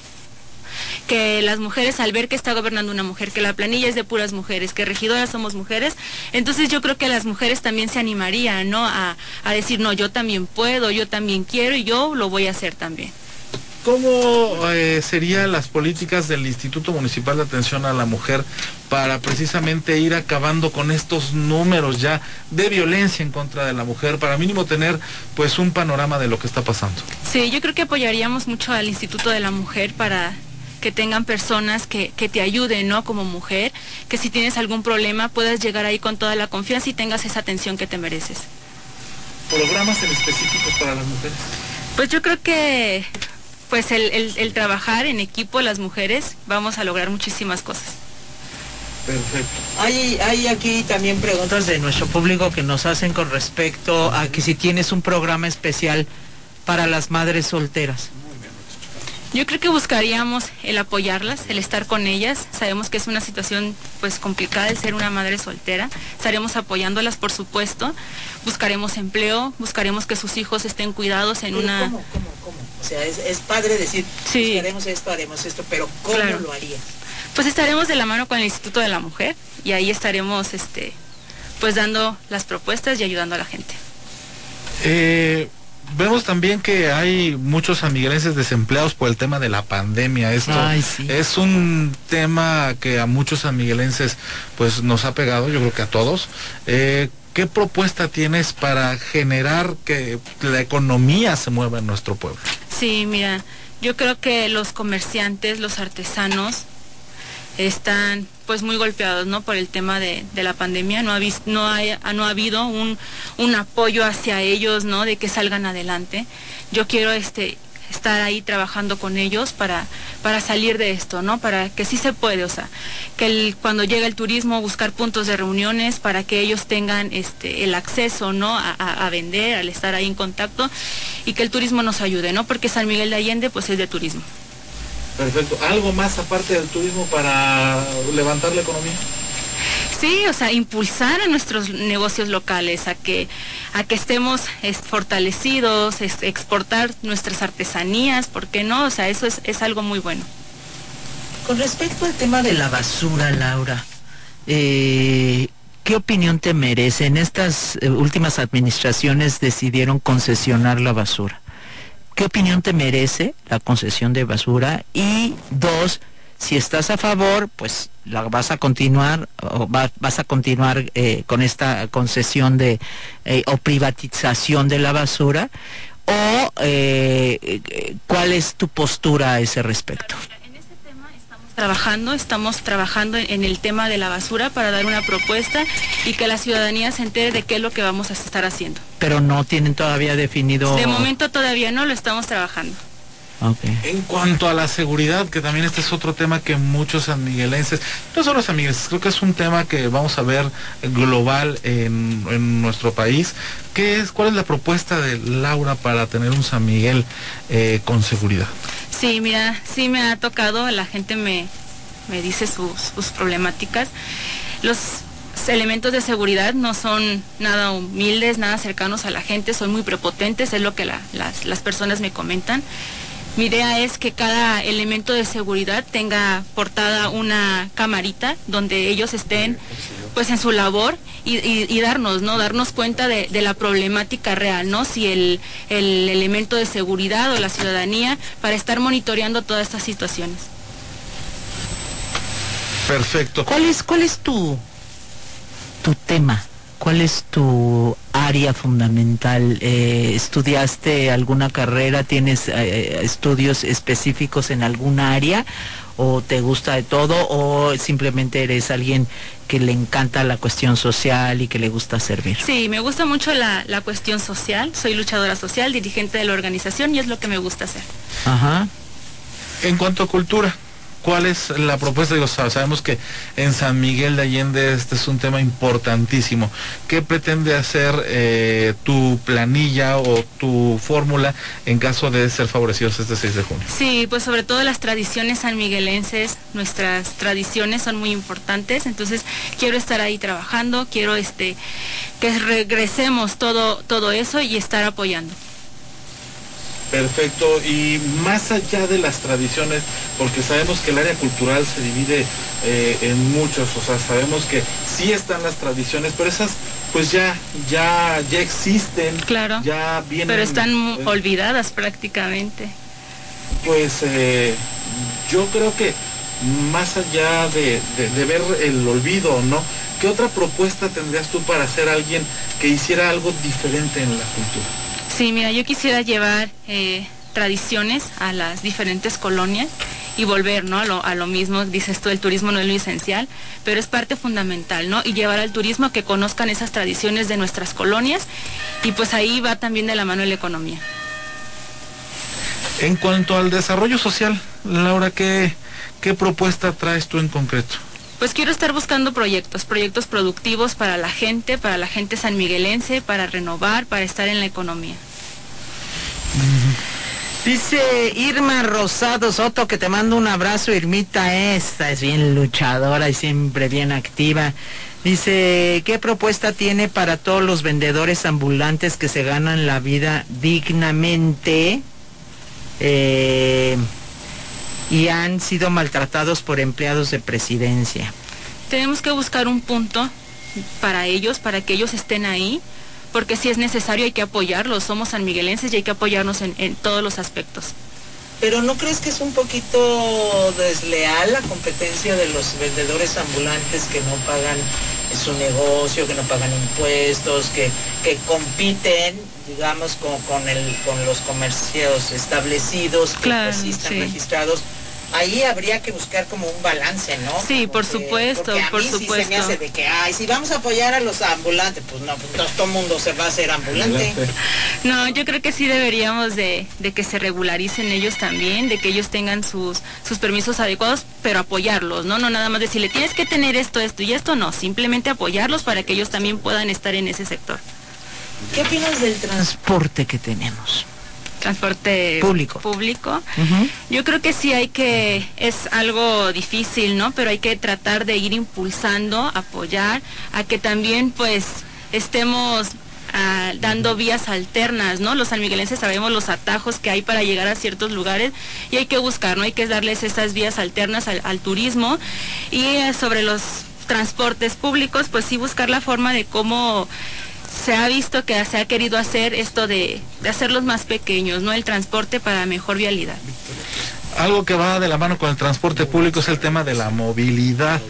que las mujeres al ver que está gobernando una mujer, que la planilla es de puras mujeres, que regidoras somos mujeres, entonces yo creo que las mujeres también se animarían, ¿no? A, decir, no, yo también puedo, yo también quiero y yo lo voy a hacer también. ¿Cómo eh, serían las políticas del Instituto Municipal de Atención a la Mujer para precisamente ir acabando con estos números ya de violencia en contra de la mujer, para mínimo tener pues un panorama de lo que está pasando? Sí, yo creo que apoyaríamos mucho al Instituto de la Mujer para que tengan personas que, que, te ayuden, ¿no? Como mujer, que si tienes algún problema puedas llegar ahí con toda la confianza y tengas esa atención que te mereces. ¿Programas en específicos para las mujeres? Pues yo creo que pues el, el, trabajar en equipo las mujeres vamos a lograr muchísimas cosas. Perfecto. Hay, hay aquí también preguntas de nuestro público que nos hacen con respecto a que si tienes un programa especial para las madres solteras. Yo creo que buscaríamos el apoyarlas, el estar con ellas. Sabemos que es una situación pues complicada el ser una madre soltera. Estaremos apoyándolas, por supuesto. Buscaremos empleo, buscaremos que sus hijos estén cuidados en una... ¿Cómo, cómo, cómo? O sea, es, padre decir, sí. buscaremos esto, haremos esto, pero ¿cómo lo harías? Pues estaremos de la mano con el Instituto de la Mujer y ahí estaremos este, pues dando las propuestas y ayudando a la gente. Eh, vemos también que hay muchos sanmiguelenses desempleados por el tema de la pandemia. Esto es un tema que a muchos sanmiguelenses pues nos ha pegado, yo creo que a todos. Eh, ¿Qué propuesta tienes para generar que la economía se mueva en nuestro pueblo? Sí, mira, yo creo que los comerciantes, los artesanos, están pues muy golpeados ¿no? por el tema de, la pandemia. No ha, no, no ha habido un, un, apoyo hacia ellos, ¿no? De que salgan adelante. Yo quiero este estar ahí trabajando con ellos para, para salir de esto, ¿no? Para que sí se puede, o sea, que el, cuando llega el turismo, buscar puntos de reuniones para que ellos tengan este, el acceso, ¿no? A, a, vender, al estar ahí en contacto y que el turismo nos ayude, ¿no? Porque San Miguel de Allende, pues es de turismo. Perfecto. ¿Algo más aparte del turismo para levantar la economía? Sí, o sea, impulsar a nuestros negocios locales, a que, a que estemos fortalecidos, exportar nuestras artesanías, ¿por qué no? O sea, eso es, es algo muy bueno. Con respecto al tema de la basura, Laura, eh, ¿qué opinión te merece? En estas eh, últimas administraciones decidieron concesionar la basura. ¿Qué opinión te merece la concesión de basura? Y dos, si estás a favor, pues la vas a continuar o vas a continuar eh, con esta concesión de eh, o privatización de la basura o eh, cuál es tu postura a ese respecto trabajando, estamos trabajando en el tema de la basura para dar una propuesta y que la ciudadanía se entere de qué es lo que vamos a estar haciendo. Pero no tienen todavía definido... De momento todavía no, lo estamos trabajando. En cuanto a la seguridad, que también este es otro tema que muchos sanmiguelenses, no solo sanmiguelenses, creo que es un tema que vamos a ver global en, nuestro país. ¿Qué es, ¿Cuál es la propuesta de Laura para tener un San Miguel eh, con seguridad? Sí, mira, sí me ha tocado, la gente me, me dice sus, sus problemáticas. Los elementos de seguridad no son nada humildes, nada cercanos a la gente, son muy prepotentes, es lo que las, las personas me comentan. Mi idea es que cada elemento de seguridad tenga portada una camarita donde ellos estén pues en su labor y, darnos, ¿no? Darnos cuenta de, la problemática real, ¿no? Si el, el elemento de seguridad o la ciudadanía para estar monitoreando todas estas situaciones. Perfecto. ¿Cuál es, cuál es tu, tu tema? ¿Cuál es tu área fundamental? Eh, ¿Estudiaste alguna carrera? ¿Tienes eh, eh, estudios específicos en alguna área? ¿O te gusta de todo? ¿O simplemente eres alguien que le encanta la cuestión social y que le gusta servir? Sí, me gusta mucho la, la cuestión social. Soy luchadora social, dirigente de la organización y es lo que me gusta hacer. Ajá. En cuanto a cultura, ¿Cuál es la propuesta? Digo, sabemos que en San Miguel de Allende este es un tema importantísimo. ¿Qué pretende hacer eh, tu planilla o tu fórmula en caso de ser favorecidos este 6 de junio? Sí, pues sobre todo las tradiciones sanmiguelenses, nuestras tradiciones son muy importantes, entonces quiero estar ahí trabajando, quiero este que regresemos todo, todo eso y estar apoyando. Perfecto, y más allá de las tradiciones, porque sabemos que el área cultural se divide eh, en muchos, o sea, sabemos que sí están las tradiciones, pero esas pues ya, ya, ya existen. Claro. Ya vienen. Pero están eh, olvidadas prácticamente. Pues eh, yo creo que más allá de, de ver el olvido, ¿no? ¿Qué otra propuesta tendrías tú para ser alguien que hiciera algo diferente en la cultura? Sí, mira, yo quisiera llevar eh, tradiciones a las diferentes colonias y volver ¿no? a, lo, a lo mismo, dices tú, el turismo no es lo esencial, pero es parte fundamental, ¿no? Y llevar al turismo a que conozcan esas tradiciones de nuestras colonias y pues ahí va también de la mano la economía. En cuanto al desarrollo social, Laura, ¿qué, qué propuesta traes tú en concreto? Pues quiero estar buscando proyectos, proyectos productivos para la gente, para la gente sanmiguelense, para renovar, para estar en la economía. Dice Irma Rosado Soto que te mando un abrazo, Irmita. Esta es bien luchadora y siempre bien activa. Dice, ¿qué propuesta tiene para todos los vendedores ambulantes que se ganan la vida dignamente eh, y han sido maltratados por empleados de presidencia? Tenemos que buscar un punto para ellos, para que ellos estén ahí porque si es necesario hay que apoyarlos, somos sanmiguelenses y hay que apoyarnos en, todos los aspectos. Pero ¿no crees que es un poquito desleal la competencia de los vendedores ambulantes que no pagan su negocio, que no pagan impuestos, que, que compiten, digamos, con, con, el, con los comercios establecidos que pues, están registrados? Ahí habría que buscar como un balance, ¿no? Sí, por supuesto, por supuesto. Sí se me hace de que, ay, si vamos a apoyar a los ambulantes, pues no, pues todo el mundo se va a hacer ambulante. [laughs] No, yo creo que sí deberíamos de, de, que se regularicen ellos también, de que ellos tengan sus, sus permisos adecuados, pero apoyarlos, ¿no? No nada más decirle, tienes que tener esto, esto y esto, no, simplemente apoyarlos para que ellos también puedan estar en ese sector. ¿Qué opinas del transporte que tenemos? Transporte público. público. Yo creo que sí hay que, es algo difícil, ¿no? Pero hay que tratar de ir impulsando, apoyar, a que también pues estemos ah, dando vías alternas, ¿no? Los sanmiguelenses sabemos los atajos que hay para llegar a ciertos lugares y hay que buscar, ¿no? Hay que darles estas vías alternas al, turismo y eh, sobre los transportes públicos, pues sí buscar la forma de cómo se ha visto que se ha querido hacer esto de, hacerlos más pequeños, ¿no? El transporte para mejor vialidad. Algo que va de la mano con el transporte público es el tema de la movilidad,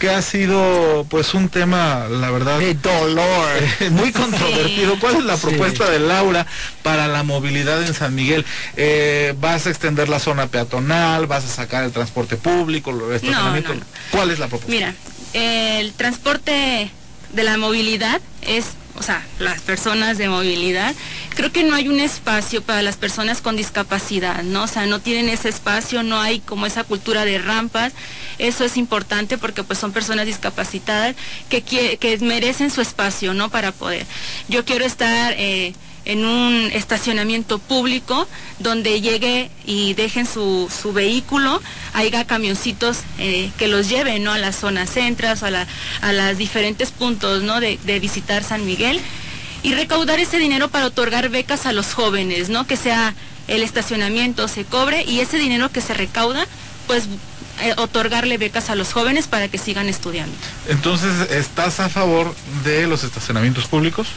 que ha sido pues un tema, la verdad, de dolor, [laughs] muy controvertido. ¿Cuál es la propuesta de Laura para la movilidad en San Miguel? Eh, ¿Vas a extender la zona peatonal? ¿Vas a sacar el transporte público? No, no, ¿Cuál es la propuesta? Mira, el transporte de la movilidad es o sea, las personas de movilidad, creo que no hay un espacio para las personas con discapacidad, ¿no? O sea, no tienen ese espacio, no hay como esa cultura de rampas. Eso es importante porque pues son personas discapacitadas que, que merecen su espacio, ¿no? Para poder. Yo quiero estar... Eh, en un estacionamiento público donde llegue y dejen su, su vehículo, haya camioncitos eh, que los lleven ¿no? a las zonas centras a, la, a los diferentes puntos ¿no? de, de, visitar San Miguel y recaudar ese dinero para otorgar becas a los jóvenes, ¿no? que sea el estacionamiento se cobre y ese dinero que se recauda pues eh, otorgarle becas a los jóvenes para que sigan estudiando. Entonces, ¿estás a favor de los estacionamientos públicos?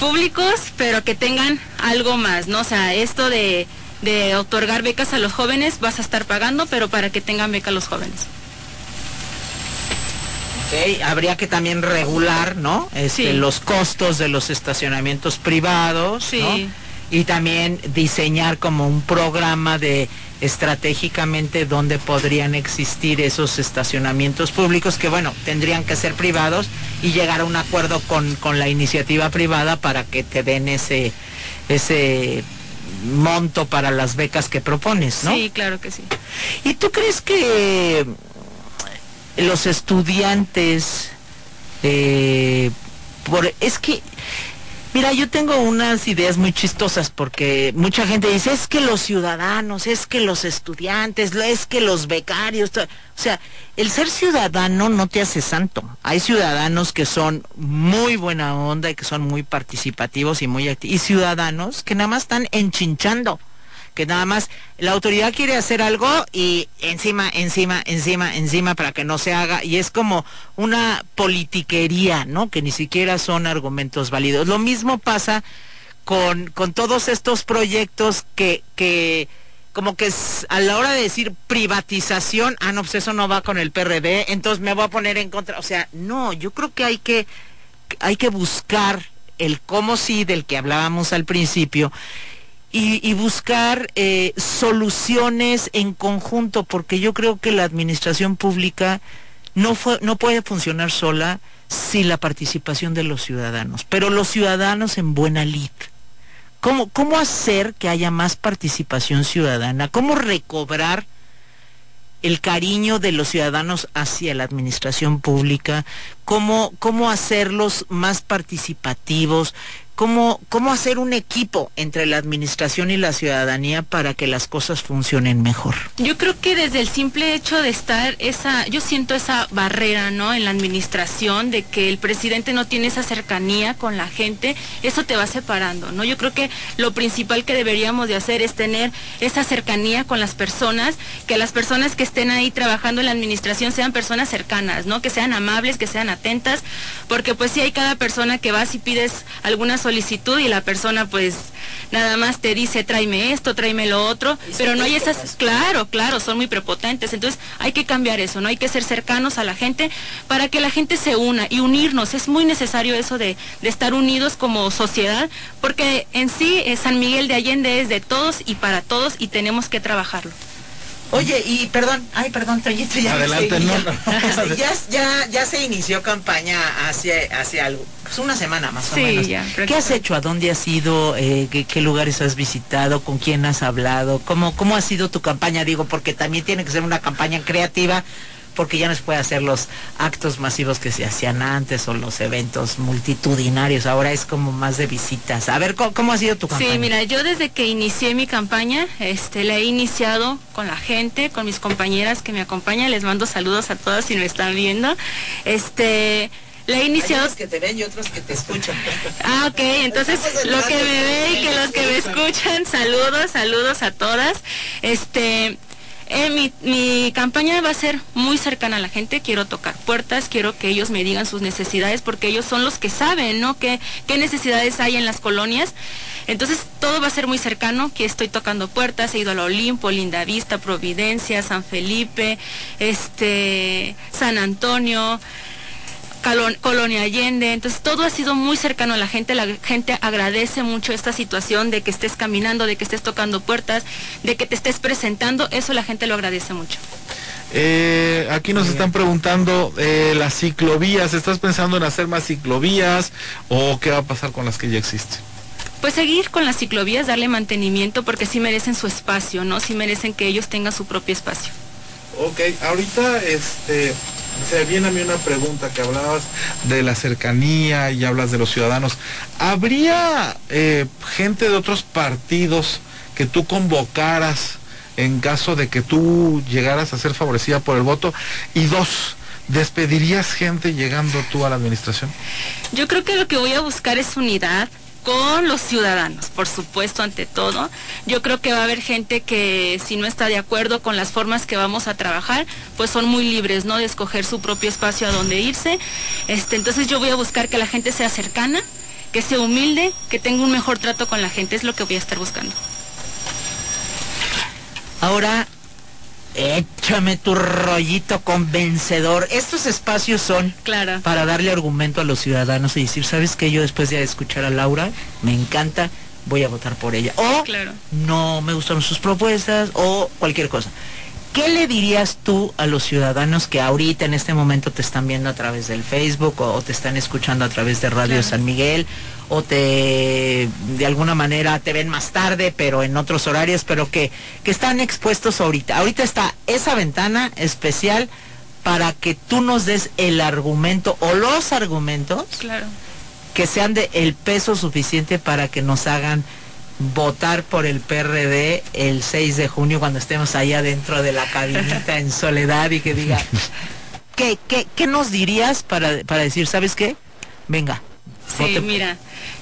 Públicos, pero que tengan algo más, ¿no? O sea, esto de, de otorgar becas a los jóvenes vas a estar pagando, pero para que tengan beca los jóvenes. Okay, habría que también regular, ¿no? Este, Los costos de los estacionamientos privados, sí. ¿no? Y también diseñar como un programa de estratégicamente dónde podrían existir esos estacionamientos públicos que, bueno, tendrían que ser privados y llegar a un acuerdo con, con la iniciativa privada para que te den ese, ese monto para las becas que propones, ¿no? Sí, claro que sí. ¿Y tú crees que los estudiantes, eh, por, es que Mira, yo tengo unas ideas muy chistosas porque mucha gente dice, es que los ciudadanos, es que los estudiantes, es que los becarios, o sea, el ser ciudadano no te hace santo. Hay ciudadanos que son muy buena onda y que son muy participativos y muy activos, y ciudadanos que nada más están enchinchando que nada más la autoridad quiere hacer algo y encima, encima, encima, encima para que no se haga y es como una politiquería, ¿no? Que ni siquiera son argumentos válidos. Lo mismo pasa con, con todos estos proyectos que, que como que a la hora de decir privatización, ah, no, pues eso no va con el PRD, entonces me voy a poner en contra. O sea, no, yo creo que hay que, hay que buscar el cómo sí del que hablábamos al principio y, buscar eh, soluciones en conjunto, porque yo creo que la administración pública no, fue, no puede funcionar sola sin la participación de los ciudadanos, pero los ciudadanos en buena lid. ¿Cómo, ¿Cómo hacer que haya más participación ciudadana? ¿Cómo recobrar el cariño de los ciudadanos hacia la administración pública? ¿Cómo, cómo hacerlos más participativos? Cómo, cómo hacer un equipo entre la administración y la ciudadanía para que las cosas funcionen mejor. Yo creo que desde el simple hecho de estar esa, yo siento esa barrera, ¿no? En la administración de que el presidente no tiene esa cercanía con la gente, eso te va separando, ¿no? Yo creo que lo principal que deberíamos de hacer es tener esa cercanía con las personas, que las personas que estén ahí trabajando en la administración sean personas cercanas, ¿no? Que sean amables, que sean atentas, porque pues si hay cada persona que vas y pides algunas solicitud y la persona pues nada más te dice tráeme esto, tráeme lo otro, pero no hay esas, claro, claro, son muy prepotentes, entonces hay que cambiar eso, no hay que ser cercanos a la gente para que la gente se una y unirnos, es muy necesario eso de, de estar unidos como sociedad, porque en sí eh, San Miguel de Allende es de todos y para todos y tenemos que trabajarlo. Oye, y perdón, ay, perdón, Toyito, ya Adelante, no, [laughs] ya, ya, ya, se inició campaña hace, hace algo, pues una semana más o menos. Ya, ¿Qué has hecho? ¿A dónde has ido? Eh, qué, lugares has visitado? ¿Con quién has hablado? ¿Cómo, ¿Cómo ha sido tu campaña? Digo, porque también tiene que ser una campaña creativa porque ya no se puede hacer los actos masivos que se hacían antes o los eventos multitudinarios, ahora es como más de visitas. A ver, ¿cómo, ha sido tu campaña? Sí, mira, yo desde que inicié mi campaña, este, la he iniciado con la gente, con mis compañeras que me acompañan, les mando saludos a todas si me están viendo. Este, la he iniciado. Hay que te ven y otros que te escuchan. Ah, ok, entonces lo que me ve y que los que me escuchan, saludos, saludos a todas. Este, eh, mi, campaña va a ser muy cercana a la gente, quiero tocar puertas, quiero que ellos me digan sus necesidades, porque ellos son los que saben, ¿no? ¿Qué, necesidades hay en las colonias? Entonces todo va a ser muy cercano, que estoy tocando puertas, he ido al Olimpo, Linda Vista, Providencia, San Felipe, este, San Antonio, Colonia Allende, entonces todo ha sido muy cercano a la gente, la gente agradece mucho esta situación de que estés caminando, de que estés tocando puertas, de que te estés presentando, eso la gente lo agradece mucho. Eh, aquí nos están preguntando eh, las ciclovías. ¿Estás pensando en hacer más ciclovías o qué va a pasar con las que ya existen? Pues seguir con las ciclovías, darle mantenimiento porque sí merecen su espacio, ¿no? Sí merecen que ellos tengan su propio espacio. Ok, ahorita este se viene a mí una pregunta que hablabas de la cercanía y hablas de los ciudadanos. ¿Habría eh, gente de otros partidos que tú convocaras en caso de que tú llegaras a ser favorecida por el voto? Y dos, ¿despedirías gente llegando tú a la administración? Yo creo que lo que voy a buscar es unidad, con los ciudadanos, por supuesto, ante todo. Yo creo que va a haber gente que si no está de acuerdo con las formas que vamos a trabajar, pues son muy libres, ¿no? De escoger su propio espacio a donde irse. Este, entonces yo voy a buscar que la gente sea cercana, que sea humilde, que tenga un mejor trato con la gente, es lo que voy a estar buscando. Ahora, Échame tu rollito convencedor. Estos espacios son claro. para darle argumento a los ciudadanos y decir, ¿sabes qué? Yo después de escuchar a Laura, me encanta, voy a votar por ella. O claro. no me gustaron sus propuestas o cualquier cosa. ¿Qué le dirías tú a los ciudadanos que ahorita en este momento te están viendo a través del Facebook o, te están escuchando a través de Radio San Miguel o te de alguna manera te ven más tarde pero en otros horarios pero que, que están expuestos ahorita? Ahorita está esa ventana especial para que tú nos des el argumento o los argumentos que sean de el peso suficiente para que nos hagan votar por el PRD el 6 de junio cuando estemos allá dentro de la cabinita en soledad y que diga, [laughs] ¿qué, qué, qué nos dirías para, para decir, ¿sabes qué? Venga. Sí, mira,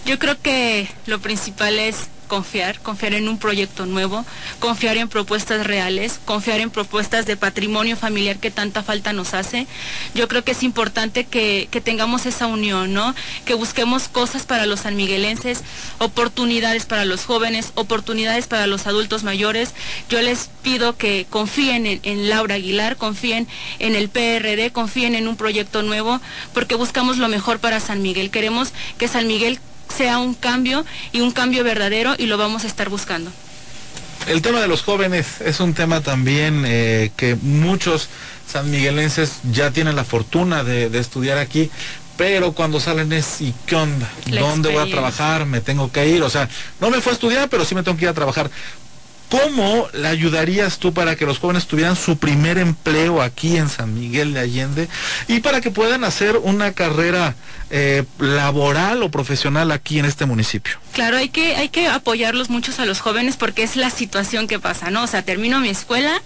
yo creo que lo principal es confiar, confiar en un proyecto nuevo, confiar en propuestas reales, confiar en propuestas de patrimonio familiar que tanta falta nos hace. Yo creo que es importante que, tengamos esa unión, ¿no? Que busquemos cosas para los sanmiguelenses, oportunidades para los jóvenes, oportunidades para los adultos mayores. Yo les pido que confíen en, en Laura Aguilar, confíen en el PRD, confíen en un proyecto nuevo, porque buscamos lo mejor para San Miguel. Queremos que San Miguel sea un cambio y un cambio verdadero y lo vamos a estar buscando. El tema de los jóvenes es un tema también eh, que muchos sanmiguelenses ya tienen la fortuna de, de estudiar aquí, pero cuando salen es ¿y qué onda? ¿Dónde voy a trabajar? ¿Me tengo que ir? O sea, no me fue a estudiar, pero sí me tengo que ir a trabajar. ¿Cómo le ayudarías tú para que los jóvenes tuvieran su primer empleo aquí en San Miguel de Allende y para que puedan hacer una carrera eh, laboral o profesional aquí en este municipio? Claro, hay que, hay que apoyarlos muchos a los jóvenes porque es la situación que pasa, ¿no? O sea, termino mi escuela,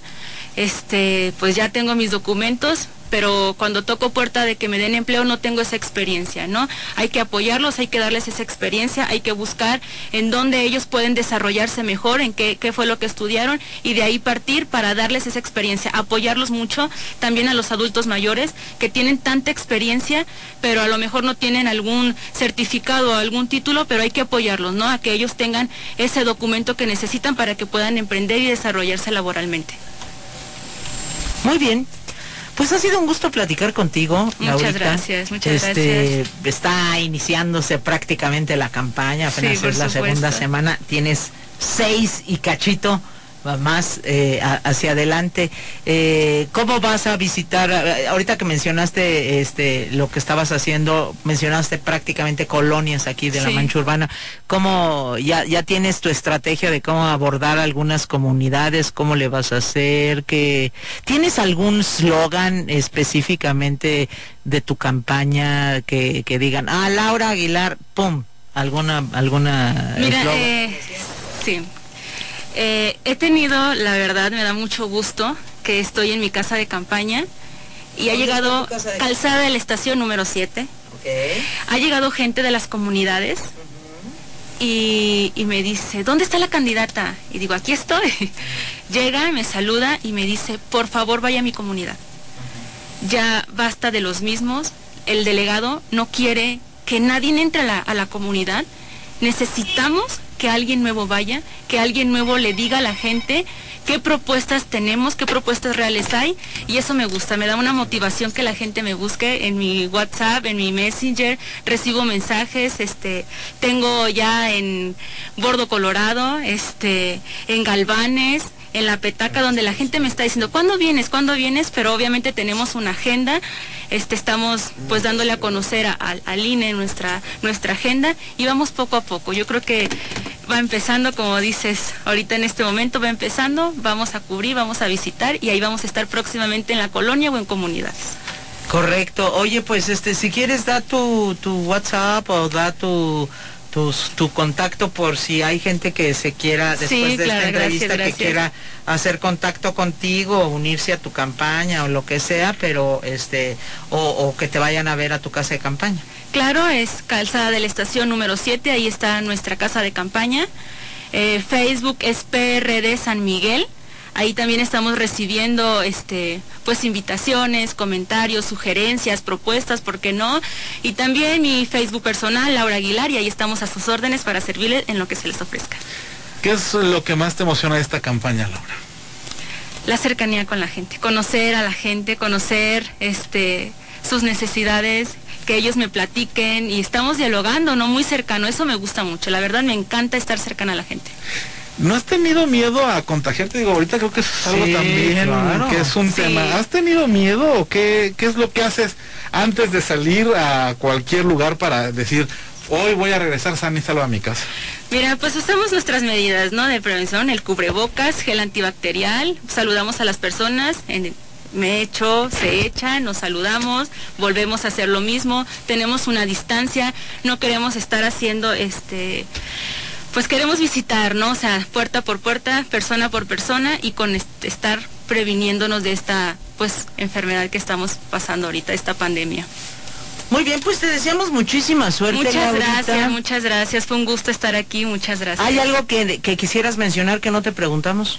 este, pues ya tengo mis documentos, pero cuando toco puerta de que me den empleo no tengo esa experiencia, ¿no? Hay que apoyarlos, hay que darles esa experiencia, hay que buscar en dónde ellos pueden desarrollarse mejor, en qué, qué fue lo que estudiaron y de ahí partir para darles esa experiencia, apoyarlos mucho también a los adultos mayores que tienen tanta experiencia, pero a lo mejor no tienen algún certificado o algún título, pero hay que apoyarlos, ¿no? A que ellos tengan ese documento que necesitan para que puedan emprender y desarrollarse laboralmente. Muy bien, pues ha sido un gusto platicar contigo. Muchas gracias, muchas este, gracias. Está iniciándose prácticamente la campaña, apenas es la segunda semana. Tienes seis y cachito más eh, hacia adelante. Eh, ¿Cómo vas a visitar? Eh, ahorita que mencionaste este lo que estabas haciendo, mencionaste prácticamente colonias aquí de la mancha urbana. ¿Cómo ya, ya tienes tu estrategia de cómo abordar algunas comunidades? ¿Cómo le vas a hacer? que ¿Tienes algún slogan específicamente de tu campaña que, que digan, ah, Laura Aguilar, pum, alguna, alguna... Mira, sí. Eh, he tenido, la verdad, me da mucho gusto que estoy en mi casa de campaña y ha llegado calzada de la estación número 7. Ha llegado gente de las comunidades y, me dice, ¿dónde está la candidata? Y digo, aquí estoy. [laughs] Llega, me saluda y me dice, por favor vaya a mi comunidad. Ya basta de los mismos. El delegado no quiere que nadie entre a la comunidad. Necesitamos que alguien nuevo vaya, que alguien nuevo le diga a la gente qué propuestas tenemos, qué propuestas reales hay y eso me gusta, me da una motivación que la gente me busque en mi WhatsApp, en mi Messenger, recibo mensajes, este, tengo ya en Bordo Colorado, este, en Galvanes, en la petaca donde la gente me está diciendo, ¿cuándo vienes? ¿Cuándo vienes? Pero obviamente tenemos una agenda, este, estamos pues dándole a conocer al INE nuestra, nuestra agenda y vamos poco a poco. Yo creo que va empezando, como dices, ahorita en este momento va empezando, vamos a cubrir, vamos a visitar y ahí vamos a estar próximamente en la colonia o en comunidades. Correcto. Oye, pues este, si quieres da tu, tu WhatsApp o da tu tu contacto por si hay gente que se quiera, después de esta entrevista, que quiera hacer contacto contigo, unirse a tu campaña o lo que sea, pero este, o, que te vayan a ver a tu casa de campaña. Claro, es Calzada de la Estación número 7, ahí está nuestra casa de campaña. Eh, Facebook es PRD San Miguel. Ahí también estamos recibiendo este, pues invitaciones, comentarios, sugerencias, propuestas, ¿por qué no? Y también mi Facebook personal, Laura Aguilar, y ahí estamos a sus órdenes para servirles en lo que se les ofrezca. ¿Qué es lo que más te emociona de esta campaña, Laura? La cercanía con la gente, conocer a la gente, conocer este sus necesidades, que ellos me platiquen y estamos dialogando, ¿no? Muy cercano, eso me gusta mucho, la verdad me encanta estar cercana a la gente. ¿No has tenido miedo a contagiarte? Digo, ahorita creo que es algo también que es un tema. ¿Has tenido miedo o qué, qué es lo que haces antes de salir a cualquier lugar para decir, hoy voy a regresar sana y salvo a mi casa? Mira, pues usamos nuestras medidas, ¿no? De prevención, el cubrebocas, gel antibacterial, saludamos a las personas, en, me echo, se echan, nos saludamos, volvemos a hacer lo mismo, tenemos una distancia, no queremos estar haciendo este pues queremos visitar, ¿no? O sea, puerta por puerta, persona por persona y con estar previniéndonos de esta pues enfermedad que estamos pasando ahorita, esta pandemia. Muy bien, pues te deseamos muchísima suerte. Muchas gracias, muchas gracias. Fue un gusto estar aquí, muchas gracias. ¿Hay algo que, que quisieras mencionar que no te preguntamos?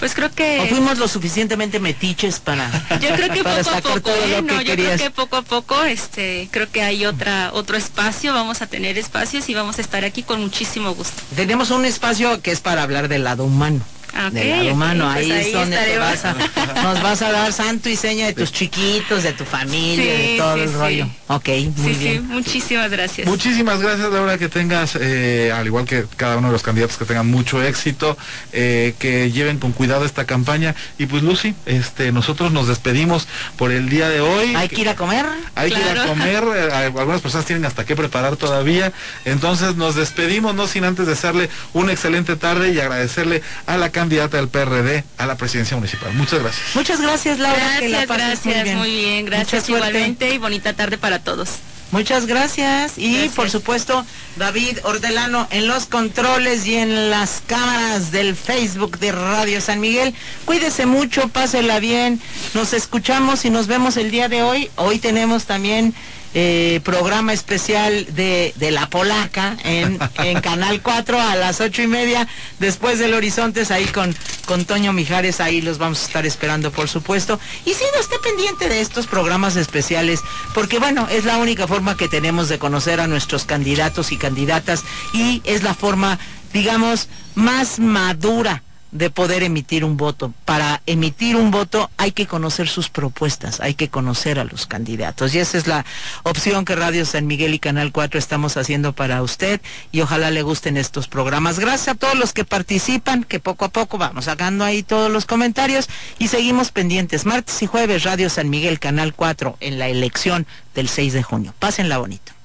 Pues creo que... ¿O fuimos lo suficientemente metiches para... Yo creo que poco a poco, ¿eh? no, yo creo que poco a poco, este, creo que hay otra, otro espacio, vamos a tener espacios y vamos a estar aquí con muchísimo gusto. Tenemos un espacio que es para hablar del lado humano. Okay, del lado humano, pues ahí, es donde vas a, nos vas a dar santo y seña de tus chiquitos, de tu familia, de todo el rollo. Ok, muy bien. Sí, muchísimas gracias. Muchísimas gracias, Laura, que tengas, eh, al igual que cada uno de los candidatos, que tengan mucho éxito, eh, que lleven con cuidado esta campaña. Y pues, Lucy, este, nosotros nos despedimos por el día de hoy. Hay que ir a comer. Hay que ir a comer. Eh, algunas personas tienen hasta qué preparar todavía. Entonces, nos despedimos, no sin antes desearle una excelente tarde y agradecerle a la candidata del PRD a la presidencia municipal. Muchas gracias. Muchas gracias, Laura. Gracias, gracias, muy bien. Gracias igualmente y bonita tarde para todos. Muchas gracias y por supuesto David Ordelano en los controles y en las cámaras del Facebook de Radio San Miguel. Cuídese mucho, pásela bien. Nos escuchamos y nos vemos el día de hoy. Hoy tenemos también eh, programa especial de, de La Polaca en, [laughs] en, Canal 4 a las ocho y media, después del Horizontes, ahí con, con Toño Mijares, ahí los vamos a estar esperando, por supuesto. Y si no esté pendiente de estos programas especiales, porque bueno, es la única forma que tenemos de conocer a nuestros candidatos y candidatas y es la forma, digamos, más madura de poder emitir un voto. Para emitir un voto hay que conocer sus propuestas, hay que conocer a los candidatos. Y esa es la opción que Radio San Miguel y Canal 4 estamos haciendo para usted y ojalá le gusten estos programas. Gracias a todos los que participan, que poco a poco vamos sacando ahí todos los comentarios y seguimos pendientes. Martes y jueves Radio San Miguel, Canal 4 en la elección del 6 de junio. Pásenla bonito.